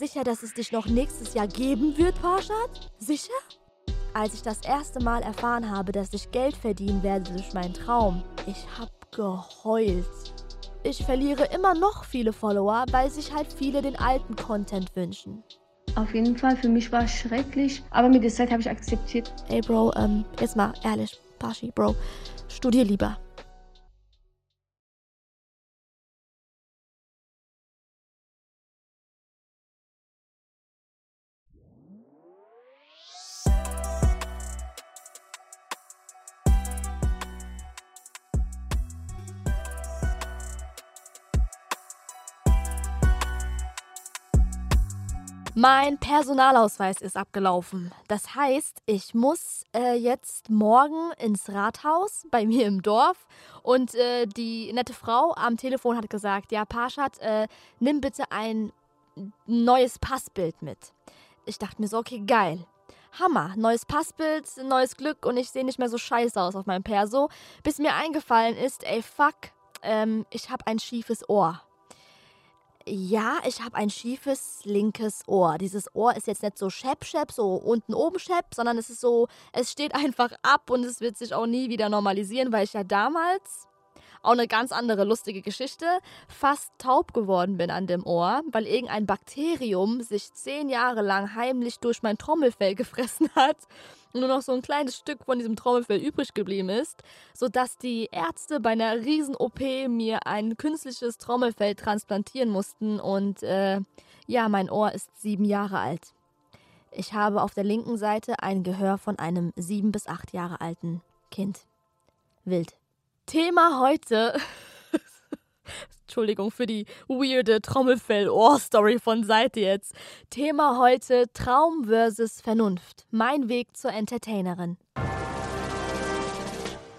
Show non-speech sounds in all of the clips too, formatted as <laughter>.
sicher, dass es dich noch nächstes Jahr geben wird, Parshad? Sicher? Als ich das erste Mal erfahren habe, dass ich Geld verdienen werde durch meinen Traum, ich hab geheult. Ich verliere immer noch viele Follower, weil sich halt viele den alten Content wünschen. Auf jeden Fall, für mich war es schrecklich, aber mit der Zeit habe ich akzeptiert. Ey, Bro, ähm, jetzt mal ehrlich, Pashi, Bro, studier lieber. Mein Personalausweis ist abgelaufen. Das heißt, ich muss äh, jetzt morgen ins Rathaus <laughs> bei mir im Dorf und äh, die nette Frau am Telefon hat gesagt, ja, Parschat, äh, nimm bitte ein neues Passbild mit. Ich dachte mir so, okay, geil. Hammer, neues Passbild, neues Glück und ich sehe nicht mehr so scheiße aus auf meinem Perso, bis mir eingefallen ist, ey, fuck, ähm, ich habe ein schiefes Ohr. Ja, ich habe ein schiefes linkes Ohr. Dieses Ohr ist jetzt nicht so schepp-schepp, so unten oben schepp, sondern es ist so, es steht <laughs> einfach ab und es wird sich auch nie wieder normalisieren, weil ich ja damals auch eine ganz andere lustige Geschichte, fast taub geworden bin an dem Ohr, weil irgendein Bakterium sich zehn Jahre lang heimlich durch mein Trommelfell <laughs> gefressen hat nur noch so ein kleines Stück von diesem Trommelfell übrig geblieben ist, sodass die Ärzte bei einer Riesen-OP mir ein künstliches Trommelfell transplantieren mussten und äh, ja, mein Ohr ist sieben Jahre alt. Ich habe auf der linken Seite ein Gehör von einem sieben bis acht Jahre alten Kind. Wild. Thema heute. <laughs> Entschuldigung für die weirde Trommelfell-Ohr-Story von Seite jetzt. Thema heute Traum versus Vernunft. Mein Weg zur Entertainerin.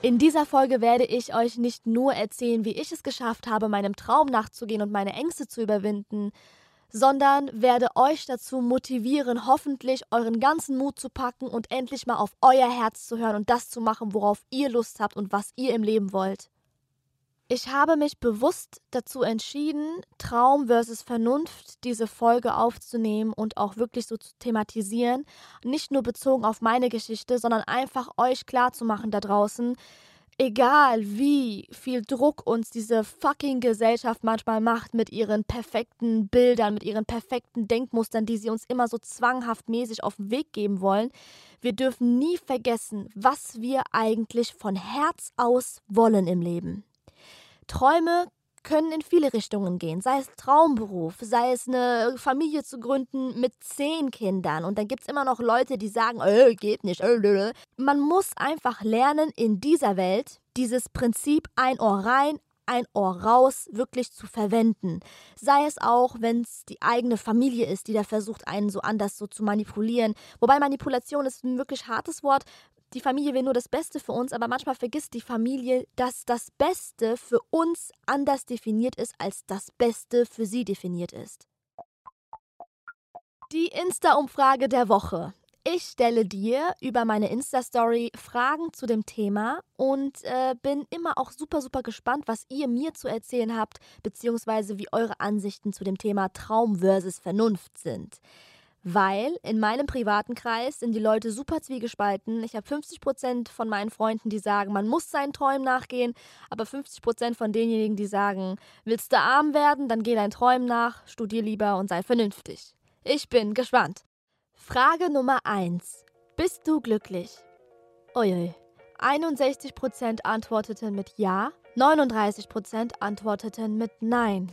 In dieser Folge werde ich euch nicht nur erzählen, wie ich es geschafft habe, meinem Traum nachzugehen und meine Ängste zu überwinden, sondern werde euch dazu motivieren, hoffentlich euren ganzen Mut zu packen und endlich mal auf euer Herz zu hören und das zu machen, worauf ihr Lust habt und was ihr im Leben wollt. Ich habe mich bewusst dazu entschieden, Traum versus Vernunft diese Folge aufzunehmen und auch wirklich so zu thematisieren. Nicht nur bezogen auf meine Geschichte, sondern einfach euch klarzumachen da draußen, egal wie viel Druck uns diese fucking Gesellschaft manchmal macht mit ihren perfekten Bildern, mit ihren perfekten Denkmustern, die sie uns immer so zwanghaft mäßig auf den Weg geben wollen, wir dürfen nie vergessen, was wir eigentlich von Herz aus wollen im Leben. Träume können in viele Richtungen gehen. Sei es Traumberuf, sei es eine Familie zu gründen mit zehn Kindern. Und dann gibt es immer noch Leute, die sagen, äh, geht nicht. Äh, Man muss einfach lernen, in dieser Welt dieses Prinzip ein Ohr rein, ein Ohr raus wirklich zu verwenden. Sei es auch, wenn es die eigene Familie ist, die da versucht, einen so anders so zu manipulieren. Wobei Manipulation ist ein wirklich hartes Wort, die Familie will nur das Beste für uns, aber manchmal vergisst die Familie, dass das Beste für uns anders definiert ist, als das Beste für sie definiert ist. Die Insta-Umfrage der Woche. Ich stelle dir über meine Insta-Story Fragen zu dem Thema und äh, bin immer auch super, super gespannt, was ihr mir zu erzählen habt, beziehungsweise wie eure Ansichten zu dem Thema Traum versus Vernunft sind weil in meinem privaten Kreis sind die Leute super zwiegespalten. Ich habe 50 Prozent von meinen Freunden, die sagen, man muss seinen Träumen nachgehen, aber 50 Prozent von denjenigen, die sagen, willst du arm werden, dann geh deinen Träumen nach, studier lieber und sei vernünftig. Ich bin gespannt. Frage Nummer 1. Bist du glücklich? Uiui. 61 Prozent antworteten mit Ja, 39 Prozent antworteten mit Nein.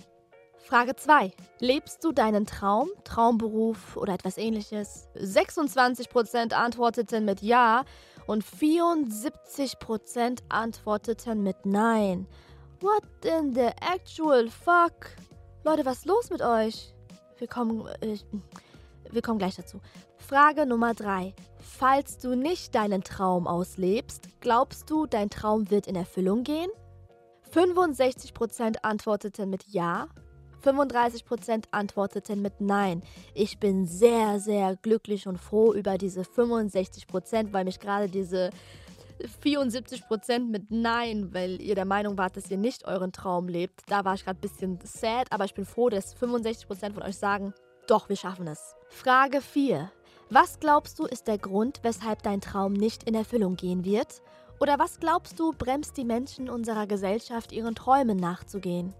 Frage 2. Lebst du deinen Traum, Traumberuf oder etwas ähnliches? 26% antworteten mit Ja und 74% antworteten mit Nein. What in the actual fuck? Leute, was ist los mit euch? Wir kommen, äh, wir kommen gleich dazu. Frage Nummer 3. Falls du nicht deinen Traum auslebst, glaubst du, dein Traum wird in Erfüllung gehen? 65% antworteten mit Ja, 35% antworteten mit Nein. Ich bin sehr, sehr glücklich und froh über diese 65%, weil mich gerade diese 74% mit Nein, weil ihr der Meinung wart, dass ihr nicht euren Traum lebt. Da war ich gerade ein bisschen sad, aber ich bin froh, dass 65% von euch sagen, Doch, wir schaffen es. Frage 4. Was glaubst du ist der Grund, weshalb dein Traum nicht in Erfüllung gehen wird? Oder was glaubst du, bremst die Menschen unserer Gesellschaft, ihren Träumen nachzugehen?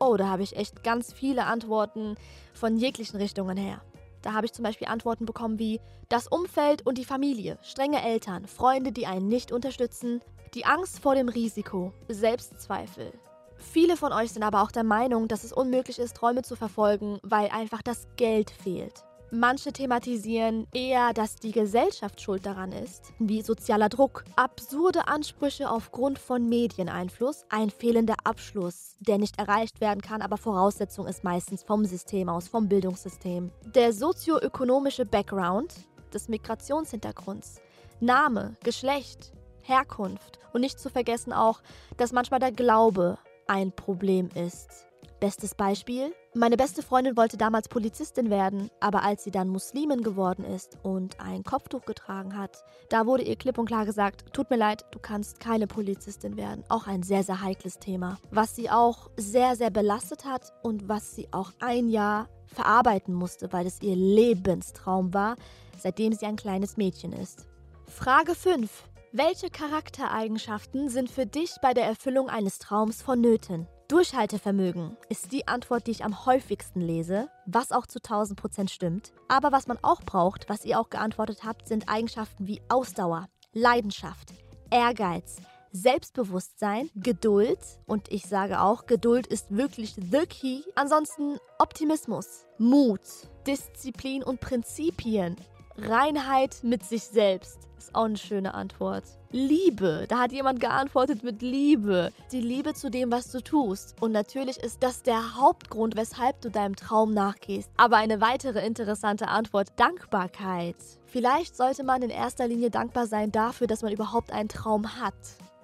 Oh, da habe ich echt ganz viele Antworten von jeglichen Richtungen her. Da habe ich zum Beispiel Antworten bekommen wie das Umfeld und die Familie, strenge Eltern, Freunde, die einen nicht unterstützen, die Angst vor dem Risiko, Selbstzweifel. Viele von euch sind aber auch der Meinung, dass es unmöglich ist, Träume zu verfolgen, weil einfach das Geld fehlt. Manche thematisieren eher, dass die Gesellschaft schuld daran ist, wie sozialer Druck, absurde Ansprüche aufgrund von Medieneinfluss, ein fehlender Abschluss, der nicht erreicht werden kann, aber Voraussetzung ist meistens vom System aus, vom Bildungssystem. Der sozioökonomische Background des Migrationshintergrunds, Name, Geschlecht, Herkunft und nicht zu vergessen auch, dass manchmal der Glaube ein Problem ist. Bestes Beispiel, meine beste Freundin wollte damals Polizistin werden, aber als sie dann Muslimin geworden ist und ein Kopftuch getragen hat, da wurde ihr klipp und klar gesagt, tut mir leid, du kannst keine Polizistin werden. Auch ein sehr, sehr heikles Thema, was sie auch sehr, sehr belastet hat und was sie auch ein Jahr verarbeiten musste, weil es ihr Lebenstraum war, seitdem sie ein kleines Mädchen ist. Frage 5. Welche Charaktereigenschaften sind für dich bei der Erfüllung eines Traums vonnöten? Durchhaltevermögen ist die Antwort, die ich am häufigsten lese, was auch zu 1000 Prozent stimmt. Aber was man auch braucht, was ihr auch geantwortet habt, sind Eigenschaften wie Ausdauer, Leidenschaft, Ehrgeiz, Selbstbewusstsein, Geduld und ich sage auch, Geduld ist wirklich the key. Ansonsten Optimismus, Mut, Disziplin und Prinzipien, Reinheit mit sich selbst. Ist auch eine schöne Antwort. Liebe. Da hat jemand geantwortet mit Liebe. Die Liebe zu dem, was du tust. Und natürlich ist das der Hauptgrund, weshalb du deinem Traum nachgehst. Aber eine weitere interessante Antwort, Dankbarkeit. Vielleicht sollte man in erster Linie dankbar sein dafür, dass man überhaupt einen Traum hat.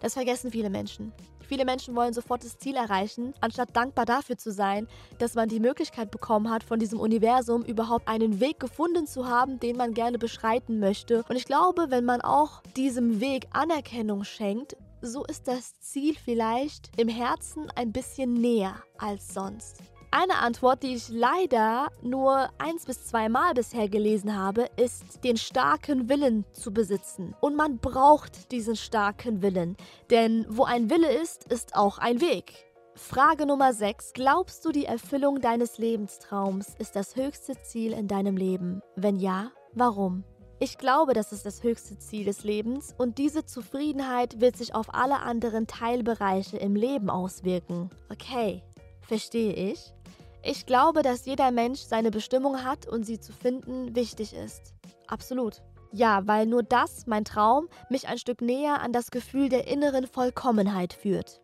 Das vergessen viele Menschen. Viele Menschen wollen sofort das Ziel erreichen, anstatt dankbar dafür zu sein, dass man die Möglichkeit bekommen hat, von diesem Universum überhaupt einen Weg gefunden zu haben, den man gerne beschreiten möchte. Und ich glaube, wenn man auch diesem Weg Anerkennung schenkt, so ist das Ziel vielleicht im Herzen ein bisschen näher als sonst. Eine Antwort, die ich leider nur eins bis zweimal bisher gelesen habe, ist, den starken Willen zu besitzen. Und man braucht diesen starken Willen, denn wo ein Wille ist, ist auch ein Weg. Frage Nummer 6. Glaubst du, die Erfüllung deines Lebenstraums ist das höchste Ziel in deinem Leben? Wenn ja, warum? Ich glaube, das ist das höchste Ziel des Lebens und diese Zufriedenheit wird sich auf alle anderen Teilbereiche im Leben auswirken. Okay, verstehe ich. Ich glaube, dass jeder Mensch seine Bestimmung hat und sie zu finden wichtig ist. Absolut. Ja, weil nur das, mein Traum, mich ein Stück näher an das Gefühl der inneren Vollkommenheit führt.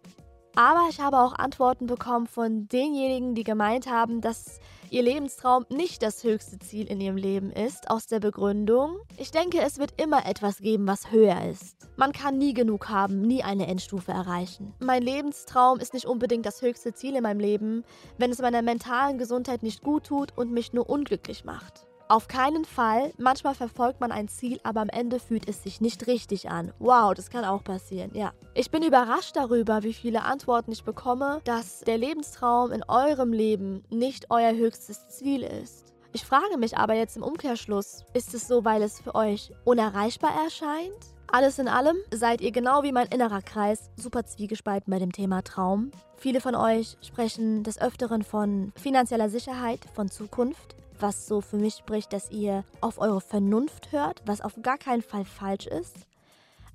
Aber ich habe auch Antworten bekommen von denjenigen, die gemeint haben, dass ihr Lebenstraum nicht das höchste Ziel in ihrem Leben ist, aus der Begründung, ich denke, es wird immer etwas geben, was höher ist. Man kann nie genug haben, nie eine Endstufe erreichen. Mein Lebenstraum ist nicht unbedingt das höchste Ziel in meinem Leben, wenn es meiner mentalen Gesundheit nicht gut tut und mich nur unglücklich macht. Auf keinen Fall. Manchmal verfolgt man ein Ziel, aber am Ende fühlt es sich nicht richtig an. Wow, das kann auch passieren, ja. Ich bin überrascht darüber, wie viele Antworten ich bekomme, dass der Lebenstraum in eurem Leben nicht euer höchstes Ziel ist. Ich frage mich aber jetzt im Umkehrschluss, ist es so, weil es für euch unerreichbar erscheint? Alles in allem seid ihr genau wie mein innerer Kreis super zwiegespalten bei dem Thema Traum. Viele von euch sprechen des Öfteren von finanzieller Sicherheit, von Zukunft was so für mich spricht, dass ihr auf eure Vernunft hört, was auf gar keinen Fall falsch ist.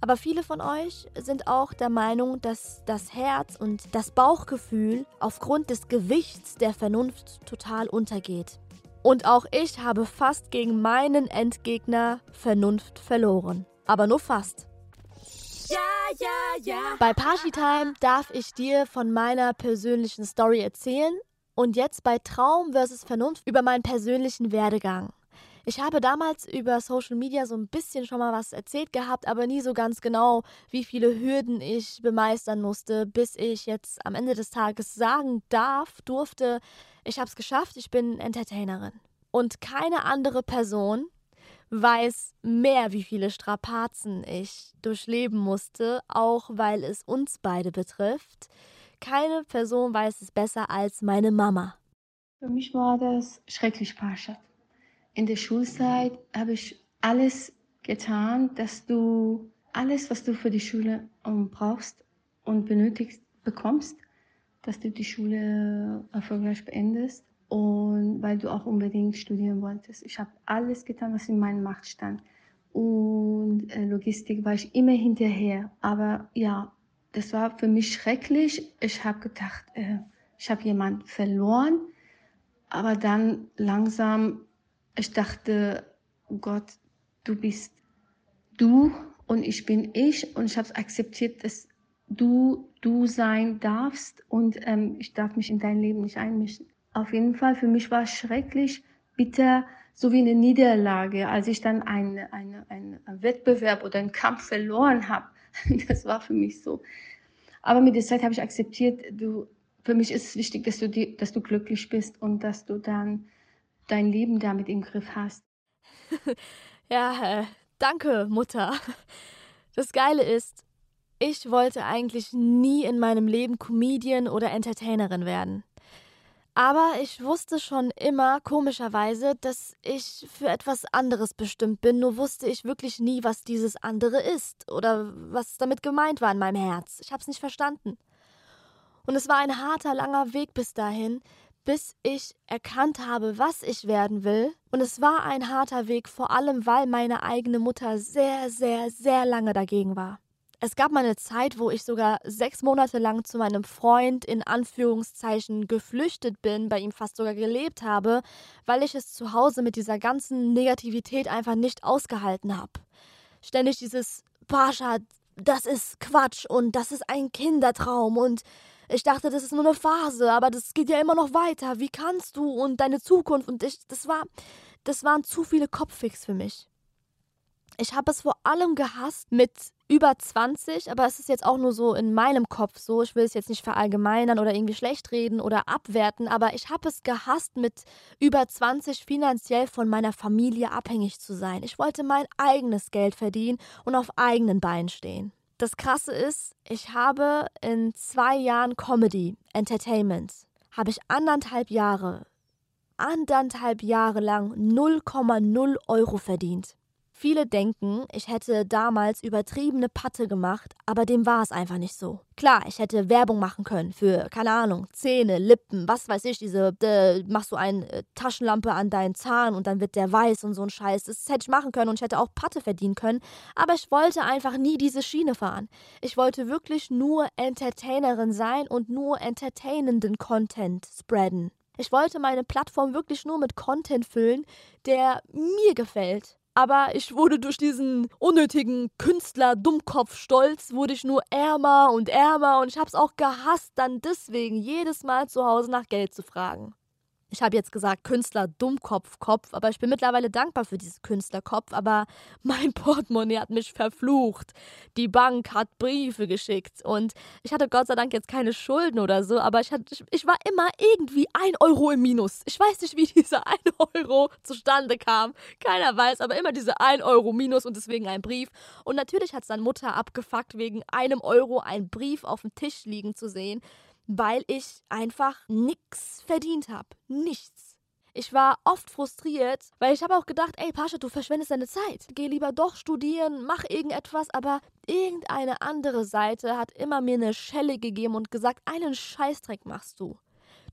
Aber viele von euch sind auch der Meinung, dass das Herz und das Bauchgefühl aufgrund des Gewichts der Vernunft total untergeht. Und auch ich habe fast gegen meinen Endgegner Vernunft verloren. Aber nur fast. Ja, ja, ja. Bei Party Time darf ich dir von meiner persönlichen Story erzählen, und jetzt bei Traum versus Vernunft über meinen persönlichen Werdegang. Ich habe damals über Social Media so ein bisschen schon mal was erzählt gehabt, aber nie so ganz genau, wie viele Hürden ich bemeistern musste, bis ich jetzt am Ende des Tages sagen darf, durfte, ich habe es geschafft, ich bin Entertainerin. Und keine andere Person weiß mehr, wie viele Strapazen ich durchleben musste, auch weil es uns beide betrifft. Keine Person weiß es besser als meine Mama. Für mich war das schrecklich, Pascha. In der Schulzeit habe ich alles getan, dass du alles, was du für die Schule brauchst und benötigst, bekommst, dass du die Schule erfolgreich beendest und weil du auch unbedingt studieren wolltest. Ich habe alles getan, was in meiner Macht stand. Und äh, Logistik war ich immer hinterher. Aber ja, das war für mich schrecklich. Ich habe gedacht, äh, ich habe jemanden verloren. Aber dann langsam, ich dachte, Gott, du bist du und ich bin ich und ich habe akzeptiert, dass du du sein darfst und ähm, ich darf mich in dein Leben nicht einmischen. Auf jeden Fall, für mich war es schrecklich, bitter, so wie eine Niederlage, als ich dann einen eine, eine Wettbewerb oder einen Kampf verloren habe. <laughs> Das war für mich so. Aber mit der Zeit habe ich akzeptiert, du, für mich ist es wichtig, dass du, die, dass du glücklich bist und dass du dann dein Leben damit im Griff hast. <laughs> ja, äh, danke, Mutter. Das Geile ist, ich wollte eigentlich nie in meinem Leben Comedian oder Entertainerin werden. Aber ich wusste schon immer, komischerweise, dass ich für etwas anderes bestimmt bin, nur wusste ich wirklich nie, was dieses andere ist oder was damit gemeint war in meinem Herz. Ich hab's nicht verstanden. Und es war ein harter, langer Weg bis dahin, bis ich erkannt habe, was ich werden will. Und es war ein harter Weg, vor allem weil meine eigene Mutter sehr, sehr, sehr lange dagegen war. Es gab mal eine Zeit, wo ich sogar sechs Monate lang zu meinem Freund in Anführungszeichen geflüchtet bin, bei ihm fast sogar gelebt habe, weil ich es zu Hause mit dieser ganzen Negativität einfach nicht ausgehalten habe. Ständig dieses Pascha, das ist Quatsch und das ist ein Kindertraum und ich dachte, das ist nur eine Phase, aber das geht ja immer noch weiter. Wie kannst du und deine Zukunft und ich, das war, das waren zu viele Kopffix für mich. Ich habe es vor allem gehasst mit über 20, aber es ist jetzt auch nur so in meinem Kopf so. Ich will es jetzt nicht verallgemeinern oder irgendwie schlecht reden oder abwerten, aber ich habe es gehasst, mit über 20 finanziell von meiner Familie abhängig zu sein. Ich wollte mein eigenes Geld verdienen und auf eigenen Beinen stehen. Das Krasse ist, ich habe in zwei Jahren Comedy, Entertainment, habe ich anderthalb Jahre, anderthalb Jahre lang 0,0 Euro verdient. Viele denken, ich hätte damals übertriebene Patte gemacht, aber dem war es einfach nicht so. Klar, ich hätte Werbung machen können für, keine Ahnung, Zähne, Lippen, was weiß ich, diese, äh, machst du eine äh, Taschenlampe an deinen Zahn und dann wird der weiß und so ein Scheiß. Das hätte ich machen können und ich hätte auch Patte verdienen können, aber ich wollte einfach nie diese Schiene fahren. Ich wollte wirklich nur Entertainerin sein und nur entertainenden Content spreaden. Ich wollte meine Plattform wirklich nur mit Content füllen, der mir gefällt. Aber ich wurde durch diesen unnötigen Künstler Dummkopf-Stolz, wurde ich nur ärmer und ärmer und ich hab's auch gehasst, dann deswegen jedes Mal zu Hause nach Geld zu fragen ich habe jetzt gesagt Künstler Dummkopf Kopf, aber ich bin mittlerweile dankbar für diesen Künstlerkopf, aber <laughs> mein Portemonnaie hat mich verflucht. Die Bank hat Briefe geschickt und ich hatte Gott sei Dank jetzt keine Schulden oder so, aber ich, hatte, ich war immer irgendwie ein Euro im Minus. Ich weiß nicht, wie <laughs> dieser ein Euro zustande kam. Keiner weiß, aber immer diese ein Euro Minus und deswegen ein Brief. Und natürlich hat es dann Mutter abgefuckt, wegen einem Euro einen Brief auf dem Tisch liegen zu sehen weil ich einfach nichts verdient habe. Nichts. Ich war oft frustriert, weil ich habe auch gedacht, ey Pascha, du verschwendest deine Zeit. Geh lieber doch studieren, mach irgendetwas, aber irgendeine andere Seite hat immer mir eine Schelle gegeben und gesagt, einen Scheißdreck machst du.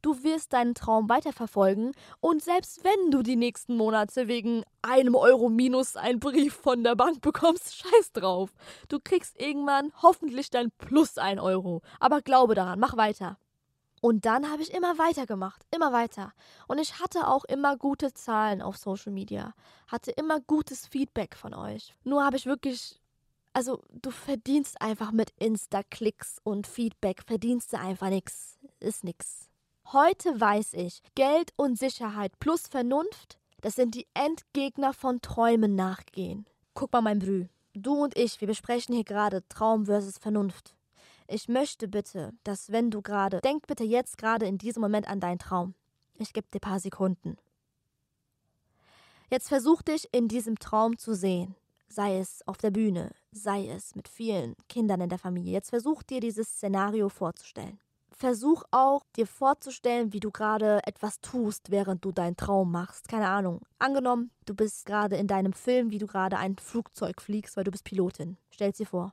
Du wirst deinen Traum weiterverfolgen und selbst wenn du die nächsten Monate wegen einem Euro minus einen Brief von der Bank bekommst, <laughs> scheiß drauf. Du kriegst irgendwann hoffentlich dein Plus ein Euro. Aber glaube daran, mach weiter. Und dann habe ich immer weitergemacht, immer weiter. Und ich hatte auch immer gute Zahlen auf Social Media, hatte immer gutes Feedback von euch. Nur habe ich wirklich, also du verdienst einfach mit Insta-Klicks und Feedback, verdienst du einfach nichts, ist nichts. Heute weiß ich, Geld und Sicherheit plus Vernunft, das sind die Endgegner von Träumen nachgehen. Guck mal, mein Brü. Du und ich, wir besprechen hier gerade Traum versus Vernunft. Ich möchte bitte, dass wenn du gerade, denk bitte jetzt gerade in diesem Moment an deinen Traum. Ich gebe dir ein paar Sekunden. Jetzt versuch dich in diesem Traum zu sehen. Sei es auf der Bühne, sei es mit vielen Kindern in der Familie. Jetzt versuch dir dieses Szenario vorzustellen. Versuch auch dir vorzustellen, wie du gerade etwas tust, während du deinen Traum machst. Keine Ahnung. Angenommen, du bist gerade in deinem Film, wie du gerade ein Flugzeug fliegst, weil du bist Pilotin. Stell dir vor.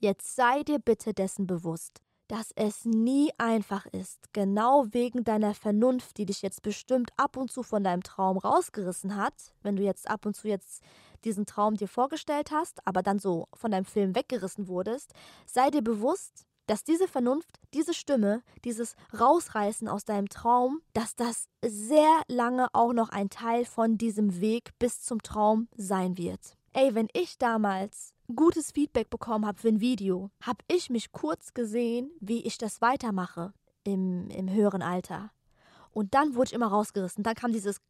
Jetzt sei dir bitte dessen bewusst, dass es nie einfach ist, genau wegen deiner Vernunft, die dich jetzt bestimmt ab und zu von deinem Traum rausgerissen hat, wenn du jetzt ab und zu jetzt diesen Traum dir vorgestellt hast, aber dann so von deinem Film weggerissen wurdest, sei dir bewusst, dass diese Vernunft, diese Stimme, dieses Rausreißen aus deinem Traum, dass das sehr lange auch noch ein Teil von diesem Weg bis zum Traum sein wird. Ey, wenn ich damals gutes Feedback bekommen habe für ein Video, habe ich mich kurz gesehen, wie ich das weitermache im, im höheren Alter. Und dann wurde ich immer rausgerissen. Dann kam dieses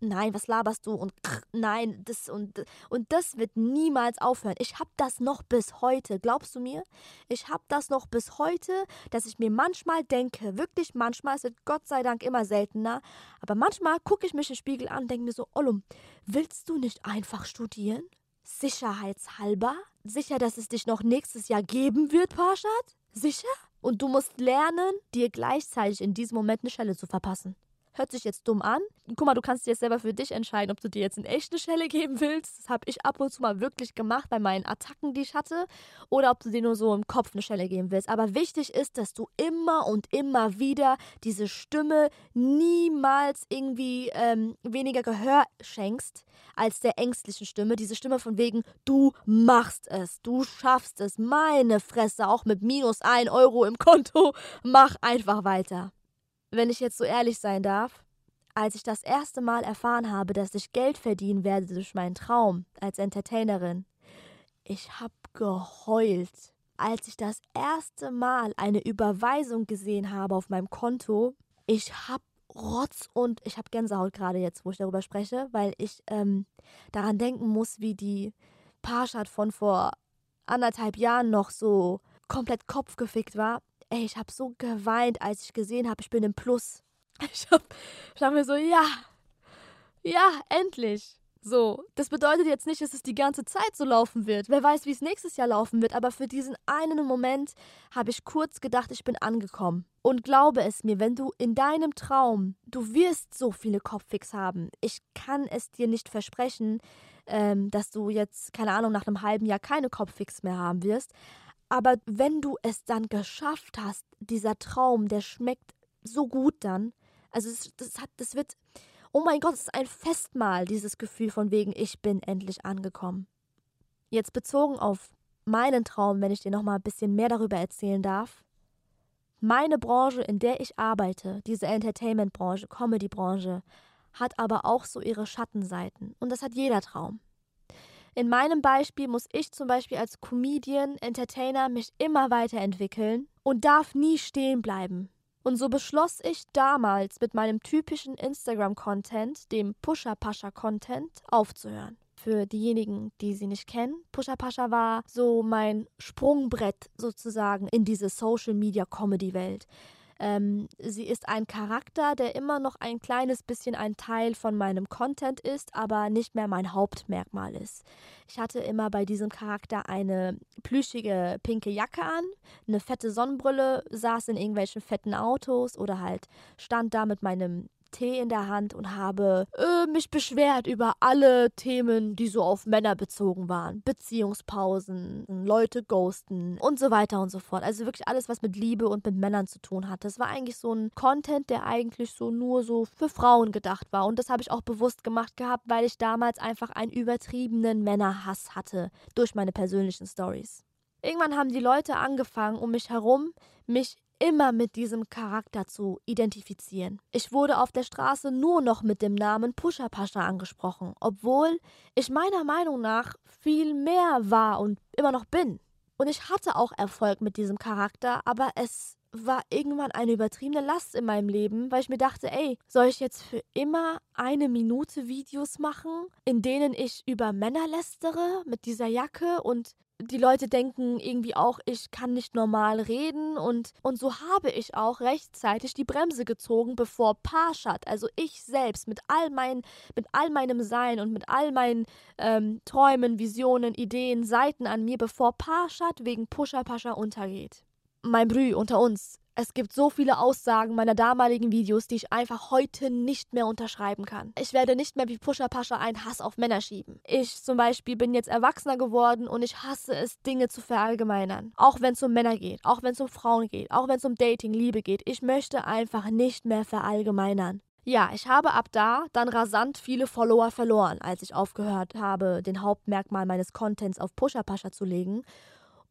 Nein, was laberst du? Und Nein, das und und das wird niemals aufhören. Ich habe das noch bis heute. Glaubst du mir? Ich habe das noch bis heute, dass ich mir manchmal denke, wirklich manchmal, es wird Gott sei Dank immer seltener, aber manchmal gucke ich mich im Spiegel an und denke mir so, Ollum, willst du nicht einfach studieren? Sicherheitshalber? Sicher, dass es dich noch nächstes Jahr geben wird, Parshad? Sicher? Und du musst lernen, dir gleichzeitig in diesem Moment eine Schelle zu verpassen. Hört sich jetzt dumm an. Guck mal, du kannst jetzt selber für dich entscheiden, ob du dir jetzt in echt eine Schelle <laughs> geben willst. Das habe ich ab und zu mal wirklich gemacht bei meinen Attacken, die ich hatte. Oder ob du dir nur so im Kopf eine Schelle geben willst. Aber wichtig ist, dass du immer und immer wieder diese Stimme niemals irgendwie ähm, weniger Gehör schenkst als der ängstlichen Stimme. Diese Stimme von wegen, du machst es, du schaffst es, meine Fresse, auch mit minus ein Euro im Konto, mach einfach weiter wenn ich jetzt so ehrlich sein darf, als ich das erste Mal erfahren habe, dass ich Geld verdienen werde durch meinen Traum als Entertainerin, ich hab geheult. Als ich das erste Mal eine Überweisung gesehen habe auf meinem Konto, ich hab Rotz und ich habe Gänsehaut gerade jetzt, wo ich darüber spreche, weil ich ähm, daran denken muss, wie die Parshad von vor anderthalb Jahren noch so komplett kopfgefickt war ey, ich habe so geweint, als ich gesehen habe, ich bin im Plus. <laughs> Ich habe hab mir so, ja, ja, endlich. So, das bedeutet jetzt nicht, dass es die ganze Zeit so laufen wird. Wer weiß, wie es nächstes Jahr laufen wird, aber für diesen einen Moment habe ich kurz gedacht, ich bin angekommen. Und glaube es mir, wenn du in deinem Traum, du wirst so viele Kopffix haben. Ich kann es dir nicht versprechen, ähm, dass du jetzt, keine Ahnung, nach einem halben Jahr keine Kopffix mehr haben wirst. Aber wenn du es dann geschafft hast, dieser Traum, der schmeckt so gut dann. Also es, das, hat, das wird, oh mein Gott, es ist ein Festmahl, dieses Gefühl von wegen, ich bin endlich angekommen. Jetzt bezogen auf meinen Traum, wenn ich dir nochmal ein bisschen mehr darüber erzählen darf. Meine Branche, in der ich arbeite, diese Entertainment-Branche, Comedy-Branche, hat aber auch so ihre Schattenseiten. Und das hat jeder Traum. In meinem Beispiel muss ich zum Beispiel als Comedian, Entertainer mich immer weiterentwickeln und darf nie stehen bleiben. Und so beschloss ich damals mit meinem typischen Instagram-Content, dem Pusher-Pascha-Content, aufzuhören. Für diejenigen, die sie nicht kennen, Pusher Pascha war so mein Sprungbrett sozusagen in diese Social-Media-Comedy-Welt. Ähm, sie ist ein Charakter, der immer noch ein kleines bisschen ein Teil von meinem Content ist, aber nicht mehr mein Hauptmerkmal ist. Ich hatte immer bei diesem Charakter eine plüschige pinke Jacke an, eine fette Sonnenbrille, saß in irgendwelchen fetten Autos oder halt stand da mit meinem Tee in der Hand und habe äh, mich beschwert über alle Themen, die so auf Männer bezogen waren. Beziehungspausen, Leute ghosten und so weiter und so fort. Also wirklich alles, was mit Liebe und mit Männern zu tun hat. Das war eigentlich so ein Content, der eigentlich so nur so für Frauen gedacht war. Und das habe ich auch bewusst gemacht gehabt, weil ich damals einfach einen übertriebenen Männerhass hatte durch meine persönlichen Stories. Irgendwann haben die Leute angefangen, um mich herum, mich immer mit diesem Charakter zu identifizieren. Ich wurde auf der Straße nur noch mit dem Namen Pusha Pascha angesprochen, obwohl ich meiner Meinung nach viel mehr war und immer noch bin. Und ich hatte auch Erfolg mit diesem Charakter, aber es war irgendwann eine übertriebene Last in meinem Leben, weil ich mir dachte, ey, soll ich jetzt für immer eine Minute Videos machen, in denen ich über Männer lästere mit dieser Jacke und die Leute denken irgendwie auch, ich kann nicht normal reden und, und so habe ich auch rechtzeitig die Bremse gezogen, bevor Parshad, also ich selbst mit all, mein, mit all meinem Sein und mit all meinen ähm, Träumen, Visionen, Ideen, Seiten an mir, bevor Parshad wegen Pusha Pascha untergeht. mein Brü unter uns. Es gibt so viele Aussagen meiner damaligen Videos, die ich einfach heute nicht mehr unterschreiben kann. Ich werde nicht mehr wie Pusher Pascha einen Hass auf Männer schieben. Ich zum Beispiel bin jetzt erwachsener geworden und ich hasse es, Dinge zu verallgemeinern. Auch wenn es um Männer geht, auch wenn es um Frauen geht, auch wenn es um Dating, Liebe geht. Ich möchte einfach nicht mehr verallgemeinern. Ja, ich habe ab da dann rasant viele Follower verloren, als ich aufgehört habe, den Hauptmerkmal meines Contents auf Pusher Pascha zu legen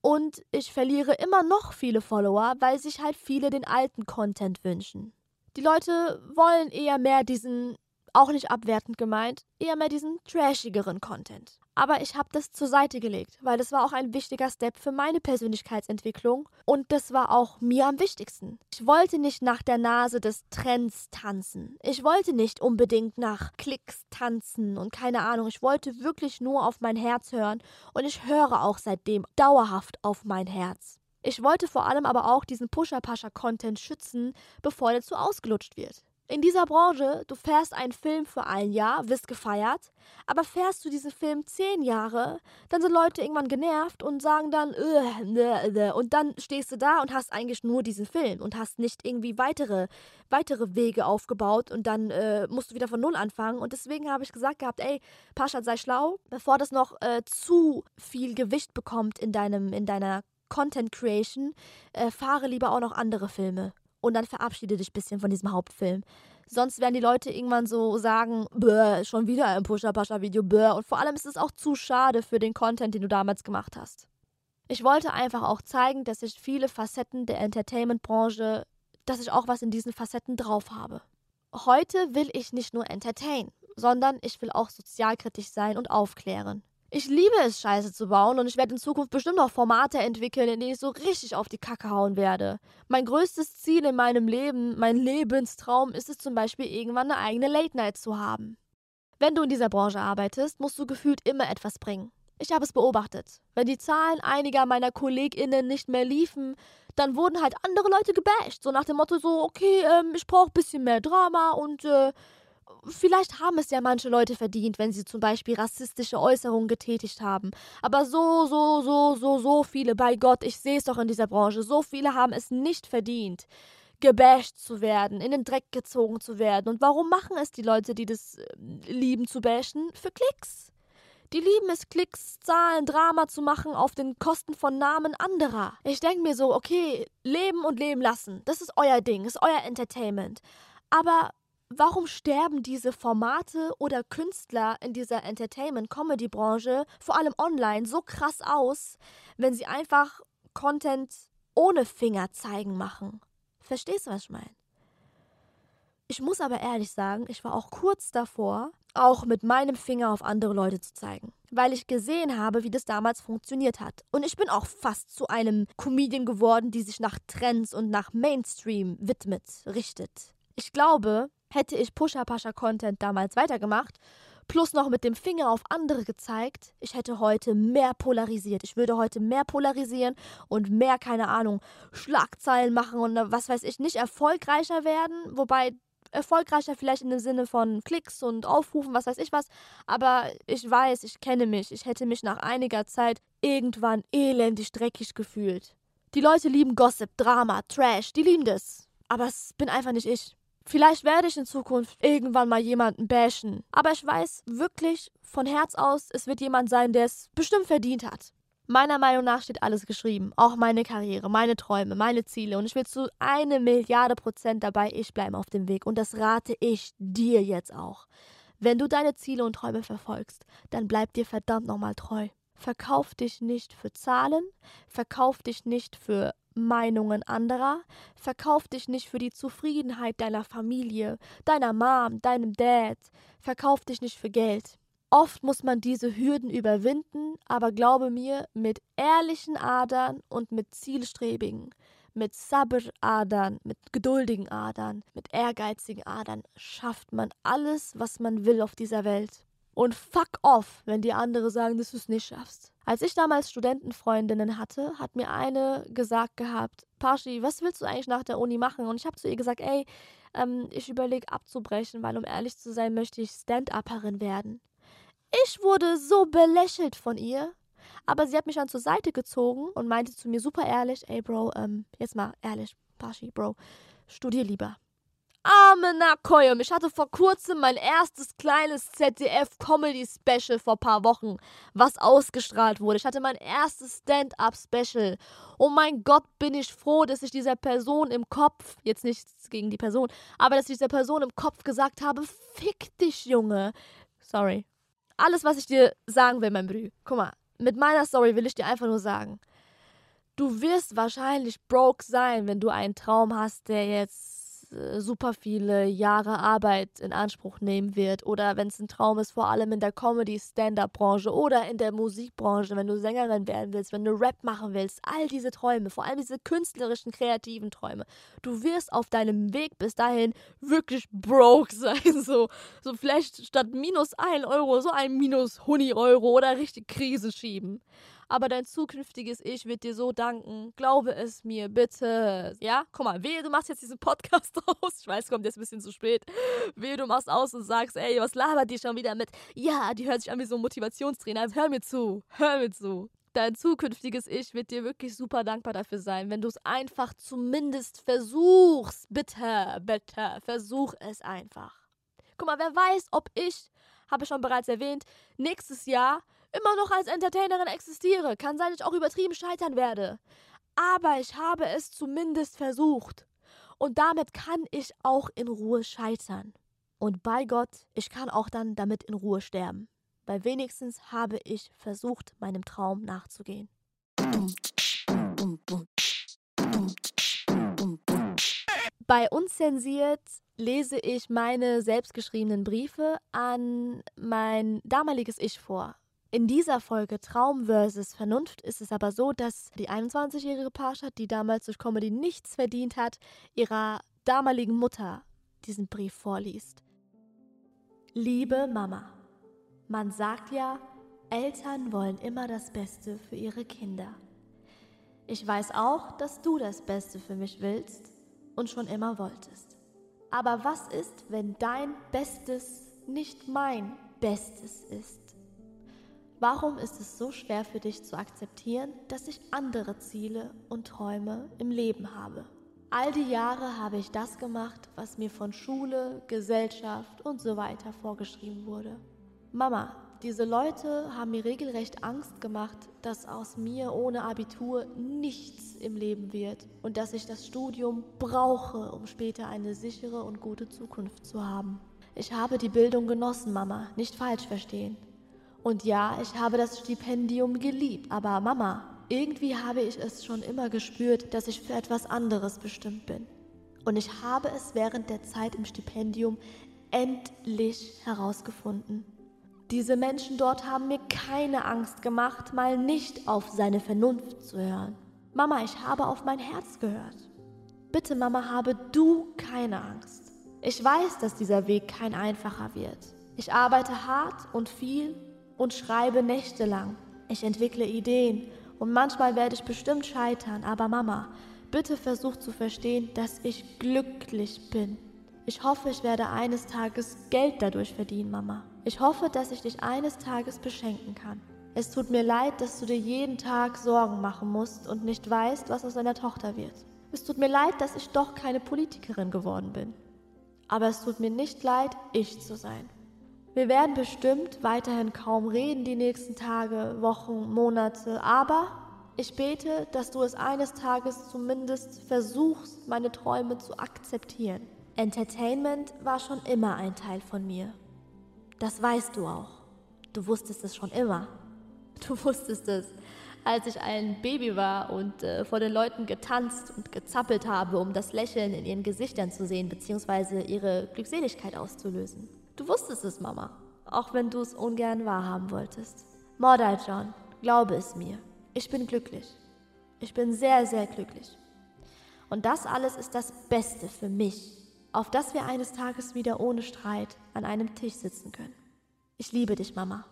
und ich verliere immer noch viele Follower, weil sich halt viele den alten Content wünschen. Die Leute wollen eher mehr diesen, auch nicht abwertend gemeint, eher mehr diesen trashigeren Content. Aber ich habe das zur Seite gelegt, weil das war auch ein wichtiger Step für meine Persönlichkeitsentwicklung und das war auch mir am wichtigsten. Ich wollte nicht nach der Nase des Trends tanzen. Ich wollte nicht unbedingt nach Klicks tanzen und keine Ahnung. Ich wollte wirklich nur auf mein Herz hören und ich höre auch seitdem dauerhaft auf mein Herz. Ich wollte vor allem aber auch diesen Pusher-Pascha-Content schützen, bevor er zu ausgelutscht wird. In dieser Branche, du fährst einen Film für ein Jahr, wirst gefeiert, aber fährst du diesen Film zehn Jahre, dann sind Leute irgendwann genervt und sagen dann, äh, ne, ne, und dann stehst du da und hast eigentlich nur diesen Film und hast nicht irgendwie weitere, weitere Wege aufgebaut und dann äh, musst du wieder von Null anfangen. Und deswegen habe ich gesagt gehabt, ey, Paschat, sei schlau, bevor das noch äh, zu viel Gewicht bekommt in deinem, in deiner Content Creation, äh, fahre lieber auch noch andere Filme und dann verabschiede dich ein bisschen von diesem Hauptfilm. Sonst werden die Leute irgendwann so sagen, bäh, schon wieder ein Pusher-Pascha-Video, bäh. Und vor allem ist es auch zu schade für den Content, den du damals gemacht hast. Ich wollte einfach auch zeigen, dass ich viele Facetten der Entertainment-Branche, dass ich auch was in diesen Facetten drauf habe. Heute will ich nicht nur entertain, sondern ich will auch sozialkritisch sein und aufklären. Ich liebe es, Scheiße zu bauen und ich werde in Zukunft bestimmt auch Formate entwickeln, in denen ich so richtig auf die Kacke hauen werde. Mein größtes Ziel in meinem Leben, mein Lebenstraum ist es zum Beispiel, irgendwann eine eigene Late Night zu haben. Wenn du in dieser Branche arbeitest, musst du gefühlt immer etwas bringen. Ich habe es beobachtet. Wenn die Zahlen einiger meiner KollegInnen nicht mehr liefen, dann wurden halt andere Leute gebasht. So nach dem Motto so, okay, ähm, ich brauche ein bisschen mehr Drama und äh, vielleicht haben es ja manche Leute verdient, wenn sie zum Beispiel rassistische Äußerungen getätigt haben. Aber so, so, so, so, so viele, bei Gott, ich sehe es doch in dieser Branche, so viele haben es nicht verdient, gebasht zu werden, in den Dreck gezogen zu werden. Und warum machen es die Leute, die das äh, lieben zu bashen? Für Klicks. Die lieben es, Klicks, Zahlen, Drama zu machen auf den Kosten von Namen anderer. Ich denke mir so, okay, leben und leben lassen. Das ist euer Ding, ist euer Entertainment. Aber Warum sterben diese Formate oder Künstler in dieser Entertainment-Comedy-Branche, vor allem online, so krass aus, wenn sie einfach Content ohne Finger zeigen machen? Verstehst du, was ich meine? Ich muss aber ehrlich sagen, ich war auch kurz davor, auch mit meinem Finger auf andere Leute zu zeigen, weil ich gesehen habe, wie das damals funktioniert hat. Und ich bin auch fast zu einem Comedian geworden, die sich nach Trends und nach Mainstream widmet, richtet. Ich glaube, hätte ich Pusher-Pascha-Content damals weitergemacht, plus noch mit dem Finger auf andere gezeigt, ich hätte heute mehr polarisiert. Ich würde heute mehr polarisieren und mehr, keine Ahnung, Schlagzeilen machen und was weiß ich, nicht erfolgreicher werden, wobei erfolgreicher vielleicht in dem Sinne von Klicks und Aufrufen, was weiß ich was, aber ich weiß, ich kenne mich, ich hätte mich nach einiger Zeit irgendwann elendig dreckig gefühlt. Die Leute lieben Gossip, Drama, Trash, die lieben das. Aber es bin einfach nicht ich. Vielleicht werde ich in Zukunft irgendwann mal jemanden bashen. Aber ich weiß wirklich von Herz aus, es wird jemand sein, der es bestimmt verdient hat. Meiner Meinung nach steht alles geschrieben. Auch meine Karriere, meine Träume, meine Ziele. Und ich will zu eine Milliarde Prozent dabei, ich bleibe auf dem Weg. Und das rate ich dir jetzt auch. Wenn du deine Ziele und Träume verfolgst, dann bleib dir verdammt nochmal treu. Verkauf dich nicht für Zahlen, verkauf dich nicht für Meinungen anderer. Verkauf dich nicht für die Zufriedenheit deiner Familie, deiner Mom, deinem Dad. Verkauf dich nicht für Geld. Oft muss man diese Hürden überwinden, aber glaube mir, mit ehrlichen Adern und mit zielstrebigen, mit Sabr-Adern, mit geduldigen Adern, mit ehrgeizigen Adern schafft man alles, was man will auf dieser Welt. Und fuck off, wenn die andere sagen, dass du es nicht schaffst. Als ich damals Studentenfreundinnen hatte, hat mir eine gesagt gehabt, Pashi, was willst du eigentlich nach der Uni machen? Und ich habe zu ihr gesagt, ey, ähm, ich überlege abzubrechen, weil um ehrlich zu sein, möchte ich Stand-Upperin werden. Ich wurde so belächelt von ihr. Aber sie hat mich dann zur Seite gezogen und meinte zu mir super ehrlich, ey Bro, ähm, jetzt mal ehrlich, Pashi, Bro, studier lieber. Arme Nakoyim. Ich hatte vor kurzem mein erstes kleines ZDF-Comedy-Special vor paar Wochen, was ausgestrahlt wurde. Ich hatte mein erstes Stand-up-Special. Oh mein Gott, bin ich froh, dass ich dieser Person im Kopf, jetzt nichts gegen die Person, aber dass ich dieser Person im Kopf gesagt habe, fick dich, Junge. Sorry. Alles, was ich dir sagen will, mein Brü. Guck mal, mit meiner Story will ich dir einfach nur sagen, du wirst wahrscheinlich broke sein, wenn du einen Traum hast, der jetzt super viele Jahre Arbeit in Anspruch nehmen wird oder wenn es ein Traum ist, vor allem in der Comedy-Stand-Up-Branche oder in der Musikbranche, wenn du Sängerin werden willst, wenn du Rap machen willst, all diese Träume, vor allem diese künstlerischen, kreativen Träume. Du wirst auf deinem Weg bis dahin wirklich broke <laughs> sein, so, so vielleicht statt minus 1 Euro so ein minus 100 Euro oder richtig Krise schieben aber dein zukünftiges Ich wird dir so danken. Glaube es mir, bitte. Ja, guck mal, wehe, du machst jetzt diesen Podcast <laughs> aus. Ich weiß, kommt jetzt ein bisschen zu spät. Wehe, du machst aus und sagst, ey, was labert die schon wieder mit? Ja, die hört sich an wie so ein Motivationstrainer. Hör mir zu, hör mir zu dein zukünftiges Ich wird dir wirklich super dankbar dafür sein, wenn du es einfach zumindest versuchst. Bitte, bitte, versuch es einfach. Guck mal, wer weiß, ob ich, habe ich schon bereits erwähnt, nächstes Jahr immer noch als Entertainerin existiere. Kann sein, dass ich auch übertrieben scheitern werde. Aber ich habe es zumindest versucht. Und damit kann ich auch in Ruhe scheitern. Und bei Gott, ich kann auch dann damit in Ruhe sterben. Weil wenigstens habe ich versucht, meinem Traum nachzugehen. Bei Unzensiert lese ich meine selbstgeschriebenen Briefe an mein damaliges Ich vor. In dieser Folge Traum versus Vernunft ist es aber so, dass die 21-jährige Parshad, die damals durch Comedy nichts verdient hat, ihrer damaligen Mutter diesen Brief vorliest. Liebe Mama, man sagt ja, Eltern wollen immer das Beste für ihre Kinder. Ich weiß auch, dass du das Beste für mich willst und schon immer wolltest. Aber was ist, wenn dein Bestes nicht mein Bestes ist? Warum ist es so schwer für dich zu akzeptieren, dass ich andere Ziele und Träume im Leben habe? All die Jahre habe ich das gemacht, was mir von Schule, Gesellschaft und so weiter vorgeschrieben wurde. Mama, diese Leute haben mir regelrecht Angst gemacht, dass aus mir ohne Abitur nichts im Leben wird und dass ich das Studium brauche, um später eine sichere und gute Zukunft zu haben. Ich habe die Bildung genossen, Mama, nicht falsch verstehen. Und ja, ich habe das Stipendium geliebt, aber Mama, irgendwie habe ich es schon immer gespürt, dass ich für etwas anderes bestimmt bin. Und ich habe es während der Zeit im Stipendium endlich herausgefunden. Diese Menschen dort haben mir keine Angst gemacht, mal nicht auf seine Vernunft zu hören. Mama, ich habe auf mein Herz gehört. Bitte, Mama, habe du keine Angst. Ich weiß, dass dieser Weg kein einfacher wird. Ich arbeite hart und viel und schreibe nächtelang. Ich entwickle Ideen und manchmal werde ich bestimmt scheitern, aber Mama, bitte versuch zu verstehen, dass ich glücklich bin. Ich hoffe, ich werde eines Tages Geld dadurch verdienen, Mama. Ich hoffe, dass ich dich eines Tages beschenken kann. Es tut mir leid, dass du dir jeden Tag Sorgen machen musst und nicht weißt, was aus deiner Tochter wird. Es tut mir leid, dass ich doch keine Politikerin geworden bin. Aber es tut mir nicht leid, ich zu sein. Wir werden bestimmt weiterhin kaum reden die nächsten Tage, Wochen, Monate, aber ich bete, dass du es eines Tages zumindest versuchst, meine Träume zu akzeptieren. Entertainment war schon immer ein Teil von mir. Das weißt du auch. Du wusstest es schon immer. <laughs> Du wusstest es, als ich ein Baby war und äh, vor den Leuten getanzt und gezappelt habe, um das Lächeln in ihren Gesichtern zu sehen bzw. ihre Glückseligkeit auszulösen. Du wusstest es, Mama, auch wenn du es ungern wahrhaben wolltest. Mordai John, glaube es mir. Ich bin glücklich. Ich bin sehr, sehr glücklich. Und das alles ist das Beste für mich, auf das wir eines Tages wieder ohne Streit an einem Tisch sitzen können. Ich liebe dich, Mama.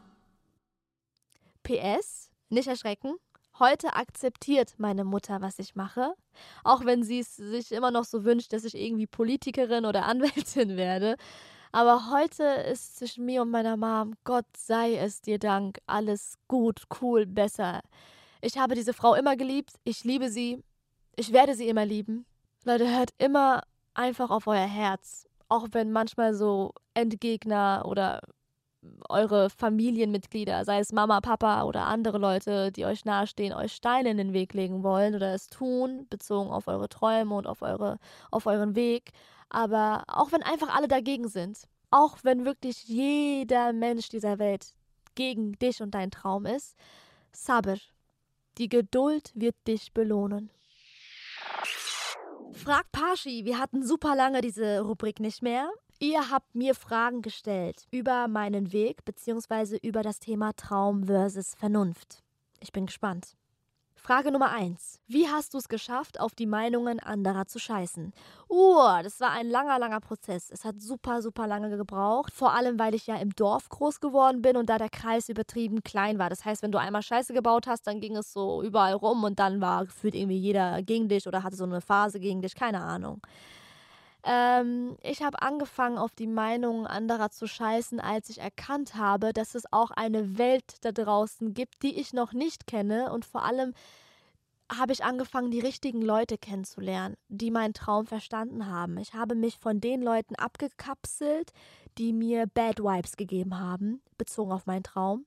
PS, nicht erschrecken. Heute akzeptiert meine Mutter, was ich mache, auch wenn sie es sich immer noch so wünscht, dass ich irgendwie Politikerin oder Anwältin <laughs> werde. Aber heute ist zwischen mir und meiner Mom, Gott sei es dir Dank, alles gut, cool, besser. Ich habe diese Frau immer geliebt, ich liebe sie, ich werde sie immer lieben. Leute, hört immer einfach auf euer Herz. Auch wenn manchmal so Endgegner oder eure Familienmitglieder, sei es Mama, Papa oder andere Leute, die euch nahestehen, euch Steine in den Weg legen wollen oder es tun, bezogen auf eure Träume und auf, eure, auf euren Weg. Aber auch wenn einfach alle dagegen sind, auch wenn wirklich jeder Mensch dieser Welt gegen dich und deinen Traum ist, Sabr, die Geduld wird dich belohnen. Frag Pashi, wir hatten super lange diese Rubrik nicht mehr. Ihr habt mir Fragen gestellt über meinen Weg bzw. über das Thema Traum versus Vernunft. Ich bin gespannt. Frage Nummer 1. Wie hast du es geschafft, auf die Meinungen anderer zu scheißen? Uh, das war ein langer, langer Prozess. Es hat super, super lange gebraucht. Vor allem, weil ich ja im Dorf groß geworden bin und da der Kreis übertrieben klein war. Das heißt, wenn du einmal Scheiße gebaut hast, dann ging es so überall rum und dann war gefühlt irgendwie jeder gegen dich oder hatte so eine Phase gegen dich. Keine Ahnung. Ähm, ich habe angefangen, auf die Meinungen anderer zu scheißen, als ich erkannt habe, dass es auch eine Welt da draußen gibt, die ich noch nicht kenne. Und vor allem habe ich angefangen, die richtigen Leute kennenzulernen, die meinen Traum verstanden haben. Ich habe mich von den Leuten abgekapselt, die mir Bad Vibes gegeben haben, bezogen auf meinen Traum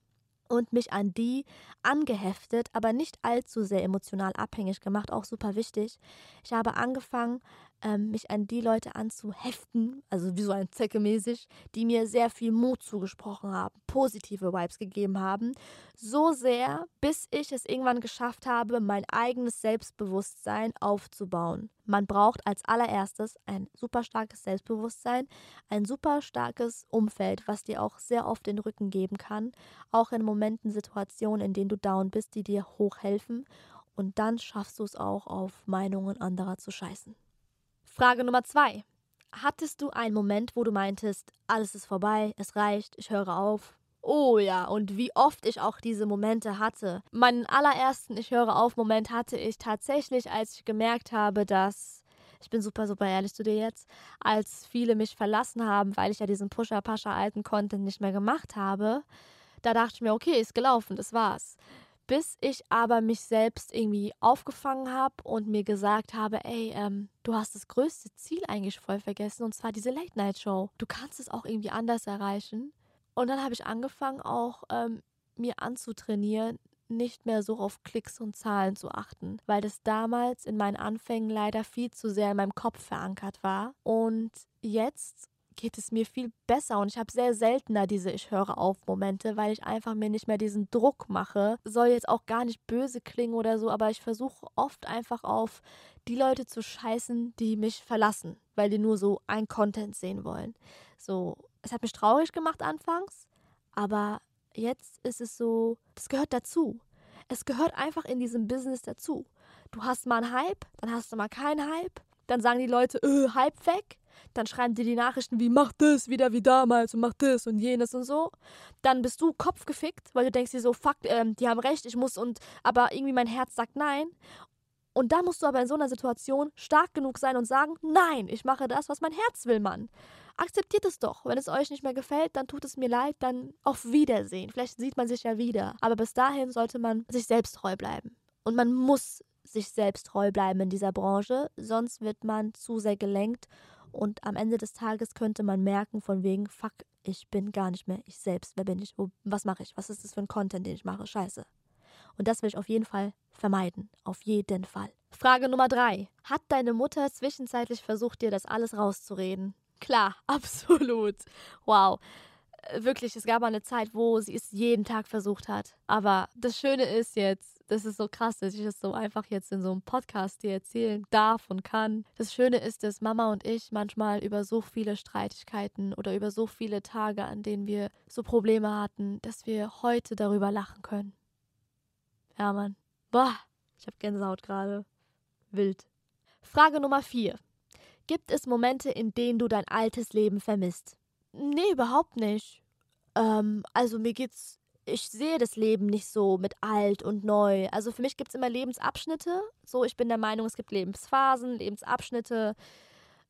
und mich an die angeheftet, aber nicht allzu sehr emotional abhängig gemacht, auch super wichtig. Ich habe angefangen, ähm, mich an die Leute anzuheften, also wie so ein Zecke mäßig, die mir sehr viel Mut zugesprochen haben, positive Vibes gegeben haben. So sehr, bis ich es irgendwann geschafft habe, mein eigenes Selbstbewusstsein aufzubauen. Man braucht als allererstes ein super starkes Selbstbewusstsein, ein super starkes Umfeld, was dir auch sehr oft den Rücken geben kann, auch in Momenten, Situationen, in denen du down bist, die dir hochhelfen. Und dann schaffst du es auch, auf Meinungen anderer zu scheißen. Frage Nummer zwei. Hattest du einen Moment, wo du meintest, alles ist vorbei, es reicht, ich höre auf? Oh ja, und wie oft ich auch diese Momente hatte. Meinen allerersten Ich höre auf Moment hatte ich tatsächlich, als ich gemerkt habe, dass ich bin super, super ehrlich zu dir jetzt, als viele mich verlassen haben, weil ich ja diesen Pusher-Pascha-alten Content nicht mehr gemacht habe, da dachte ich mir, okay, ist gelaufen, das war's bis ich aber mich selbst irgendwie aufgefangen habe und mir gesagt habe, ey, ähm, du hast das größte Ziel eigentlich voll vergessen und zwar diese Late-Night-Show. Du kannst es auch irgendwie anders erreichen. Und dann habe ich angefangen auch ähm, mir anzutrainieren, nicht mehr so auf Klicks und Zahlen zu achten, weil das damals in meinen Anfängen leider viel zu sehr in meinem Kopf verankert war. Und jetzt geht es mir viel besser und ich habe sehr seltener diese Ich höre auf Momente, weil ich einfach mir nicht mehr diesen Druck mache. Soll jetzt auch gar nicht böse klingen oder so, aber ich versuche oft einfach auf die Leute zu scheißen, die mich verlassen, weil die nur so ein Content sehen wollen. So, es hat mich traurig gemacht anfangs, aber jetzt ist es so, das gehört dazu. Es gehört einfach in diesem Business dazu. Du hast mal einen Hype, dann hast du mal keinen Hype, dann sagen die Leute, äh, Hype weg dann schreiben dir die Nachrichten wie mach das wieder wie damals und mach das und jenes und so. Dann bist du kopfgefickt, weil du denkst dir so, fuck, ähm, die haben recht, ich muss und aber irgendwie mein Herz sagt nein. Und da musst du aber in so einer Situation stark genug sein und sagen, nein, ich mache das, was mein Herz will, Mann. Akzeptiert es doch. Wenn es euch nicht mehr gefällt, dann tut es mir leid, dann auf Wiedersehen. Vielleicht sieht man sich ja wieder. Aber bis dahin sollte man sich selbst treu bleiben. Und man muss sich selbst treu bleiben in dieser Branche, sonst wird man zu sehr gelenkt und am Ende des Tages könnte man merken, von wegen, fuck, ich bin gar nicht mehr ich selbst. Wer bin ich? Wo, was mache ich? Was ist das für ein Content, den ich mache? Scheiße. Und das will ich auf jeden Fall vermeiden. Auf jeden Fall. Frage Nummer drei. Hat deine Mutter zwischenzeitlich versucht, dir das alles rauszureden? Klar, <laughs> absolut. Wow. Äh, wirklich, es gab eine Zeit, wo sie es jeden Tag versucht hat. Aber das Schöne ist jetzt, das ist so krass, dass ich es so einfach jetzt in so einem Podcast dir erzählen darf und kann. Das Schöne ist, dass Mama und ich manchmal über so viele Streitigkeiten oder über so viele Tage, an denen wir so Probleme hatten, dass wir heute darüber lachen können. Ja, Mann. Boah, ich hab Gänsehaut gerade. Wild. Frage Nummer 4. Gibt es Momente, in denen du dein altes Leben vermisst? Nee, überhaupt nicht. Ähm, also mir geht's ich sehe das Leben nicht so mit alt und neu. Also für mich gibt es immer Lebensabschnitte. So, ich bin der Meinung, es gibt Lebensphasen, Lebensabschnitte.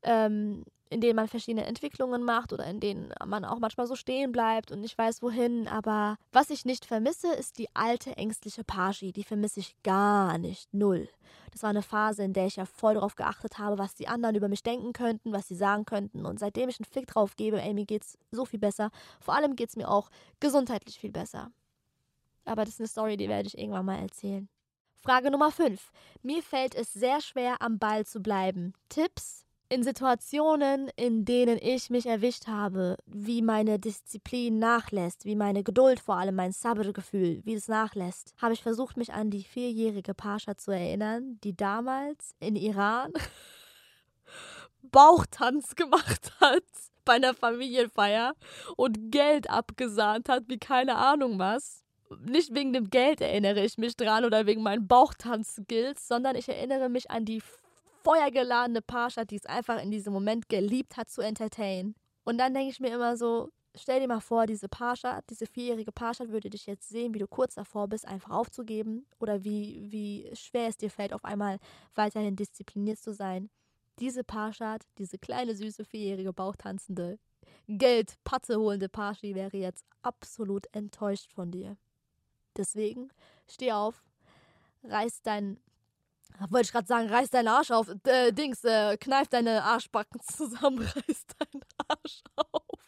Ähm, in denen man verschiedene Entwicklungen macht oder in denen man auch manchmal so stehen bleibt und nicht weiß wohin. Aber was ich nicht vermisse, ist die alte ängstliche Paji. Die vermisse ich gar nicht. Null. Das war eine Phase, in der ich ja voll darauf geachtet habe, was die anderen über mich denken könnten, was sie sagen könnten. Und seitdem ich einen Fick drauf gebe, ey, mir geht's so viel besser. Vor allem geht's mir auch gesundheitlich viel besser. Aber das ist eine Story, die werde ich irgendwann mal erzählen. Frage Nummer 5. Mir fällt es sehr schwer, am Ball zu bleiben. Tipps? In Situationen, in denen ich mich erwischt habe, wie meine Disziplin nachlässt, wie meine Geduld, vor allem mein Sabr-Gefühl, wie es nachlässt, habe ich versucht, mich an die vierjährige Pascha zu erinnern, die damals in Iran <laughs> Bauchtanz gemacht hat bei einer Familienfeier und Geld abgesahnt hat, wie keine Ahnung was. Nicht wegen dem Geld erinnere ich mich dran oder wegen meinen Bauchtanz-Skills, sondern ich erinnere mich an die feuergeladene Pascha, die es einfach in diesem Moment geliebt hat zu entertainen. Und dann denke ich mir immer so, stell dir mal vor, diese Pascha, diese vierjährige Pascha würde dich jetzt sehen, wie du kurz davor bist, einfach aufzugeben oder wie, wie schwer es dir fällt, auf einmal weiterhin diszipliniert zu sein. Diese Pascha, diese kleine, süße, vierjährige Bauchtanzende, Geld, Patte holende Paschi wäre jetzt absolut enttäuscht von dir. Deswegen steh auf, reiß dein, wollte ich gerade sagen, reiß deinen Arsch auf, äh, Dings, äh, kneif deine Arschbacken zusammen, <laughs> reiß deinen Arsch auf.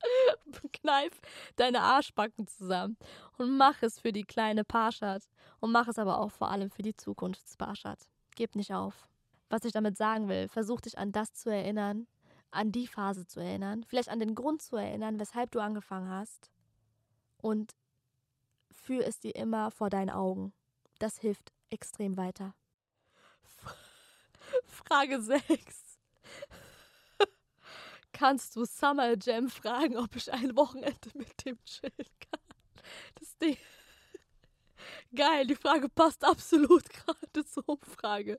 <laughs> kneif deine Arschbacken zusammen und mach es für die kleine Parschat und mach es aber auch vor allem für die Zukunftsparschat. Gib nicht auf. Was ich damit sagen will, versuch dich an das zu erinnern, an die Phase zu erinnern, vielleicht an den Grund zu erinnern, weshalb du angefangen hast und führ es dir immer vor deinen Augen. Das hilft extrem weiter. <laughs> Frage 6. <laughs> Kannst du Summer Jam fragen, ob ich ein Wochenende mit dem chillen kann? Das Ding. <laughs> Geil, die Frage passt absolut gerade zur Umfrage.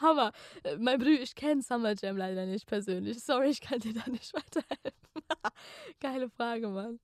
Hammer. Äh, mein Bruder, ich kenne Summer Jam leider nicht persönlich. Sorry, ich kann dir da nicht weiterhelfen. Geile Frage, Mann.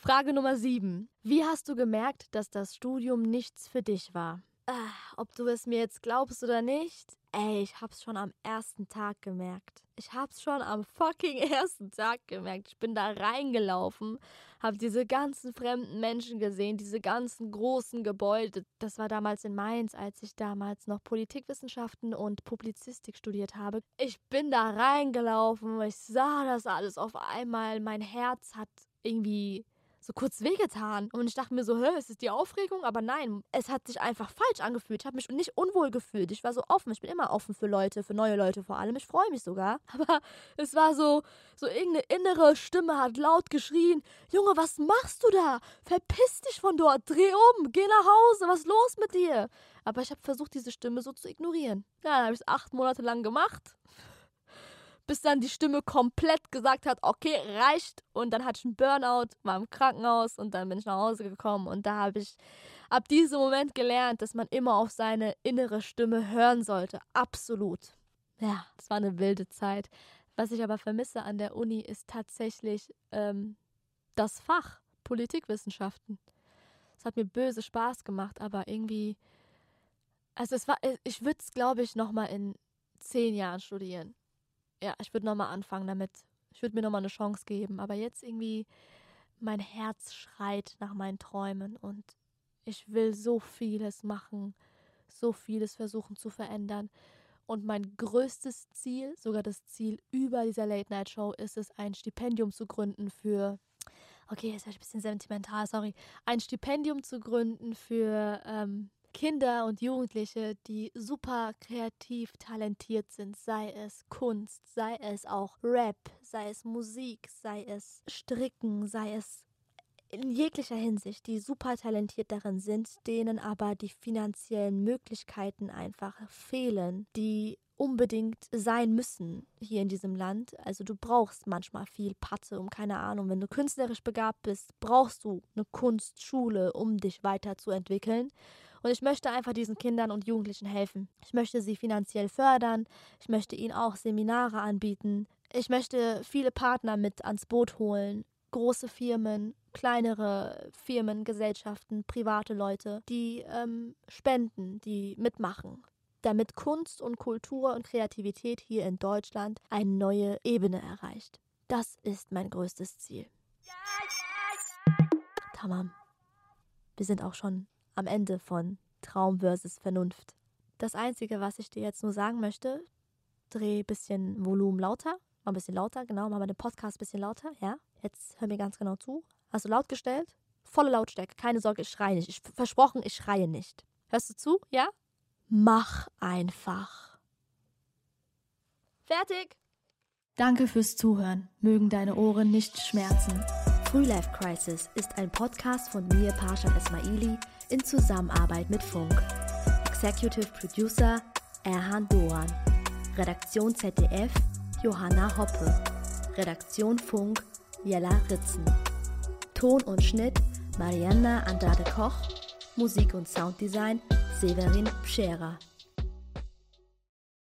Frage Nummer 7. Wie hast du gemerkt, dass das Studium nichts für dich war? Ah, ob du es mir jetzt glaubst oder nicht, ey, ich hab's schon am ersten Tag gemerkt. Ich hab's schon am fucking <laughs> ersten Tag gemerkt. Ich bin da reingelaufen, hab diese ganzen fremden Menschen gesehen, diese ganzen großen Gebäude. Das war damals in Mainz, als ich damals noch Politikwissenschaften und Publizistik studiert habe. Ich bin da reingelaufen, ich sah das alles auf einmal. Mein Herz hat irgendwie so kurz wehgetan. Und ich dachte mir so, hä, ist es die Aufregung? Aber nein, es hat sich einfach falsch angefühlt. Ich habe mich nicht unwohl gefühlt. Ich war so offen. Ich bin immer offen für Leute, für neue Leute vor allem. Ich freue mich sogar. <laughs> Aber es war so, so irgendeine innere Stimme hat laut geschrien, Junge, was machst du da? Verpiss dich von dort, dreh um, geh nach Hause, was ist los mit dir? Aber ich habe versucht, diese Stimme so zu ignorieren. Ja, dann habe ich es acht Monate lang gemacht bis dann die Stimme komplett gesagt hat, okay, reicht. Und dann hatte ich einen Burnout, war im Krankenhaus und dann bin ich nach Hause gekommen. Und da habe ich ab diesem Moment gelernt, dass man immer auf seine innere Stimme hören sollte. Absolut. Ja, es war eine wilde Zeit. Was ich aber vermisse an der Uni ist tatsächlich ähm, das Fach Politikwissenschaften. Es hat mir böse Spaß gemacht, aber irgendwie, also es war, ich würde es, glaube ich, nochmal in zehn Jahren studieren ja, ich würde nochmal anfangen damit. Ich würde mir nochmal eine Chance geben. Aber jetzt irgendwie, mein Herz schreit nach meinen Träumen und ich will so vieles machen, so vieles versuchen zu verändern. Und mein größtes Ziel, sogar das Ziel über dieser Late-Night-Show, ist es, ein Stipendium zu gründen für okay, ist ja ein bisschen sentimental, sorry, ein Stipendium zu gründen für ähm, Kinder und Jugendliche, die super kreativ talentiert sind, sei es Kunst, sei es auch Rap, sei es Musik, sei es Stricken, sei es in jeglicher Hinsicht, die super talentiert darin sind, denen aber die finanziellen Möglichkeiten einfach fehlen, die unbedingt sein müssen hier in diesem Land. Also du brauchst manchmal viel Patte, um keine Ahnung, wenn du künstlerisch begabt bist, brauchst du eine Kunstschule, um dich weiterzuentwickeln. Und ich möchte einfach diesen Kindern und Jugendlichen helfen. Ich möchte sie finanziell fördern. Ich möchte ihnen auch Seminare anbieten. Ich möchte viele Partner mit ans Boot holen. Große Firmen, kleinere Firmen, Gesellschaften, private Leute, die ähm, spenden, die mitmachen. damit Kunst und Kultur und Kreativität hier in Deutschland eine neue Ebene erreicht. Das ist mein größtes Ziel. Tamam. Wir sind auch schon am Ende von Traum versus Vernunft. Das Einzige, was ich dir jetzt nur sagen möchte, dreh ein bisschen Volumen lauter, mal ein bisschen lauter, genau, mach mal den Podcast ein bisschen lauter, ja. Jetzt hör mir ganz genau zu. Hast du laut gestellt? Volle Lautstärke, keine Sorge, ich schreie nicht. Ich versprochen, ich schreie nicht. Hörst du zu? Ja? Mach einfach. Fertig! Danke fürs Zuhören. Mögen deine Ohren nicht schmerzen. Frühlife Crisis ist ein Podcast von mir, Parshat Esmaili, in Zusammenarbeit mit Funk. Executive Producer Erhan Doan. Redaktion ZDF Johanna Hoppe. Redaktion Funk Jella Ritzen. Ton und Schnitt Marianna Andrade Koch. Musik und Sounddesign Severin Pschera.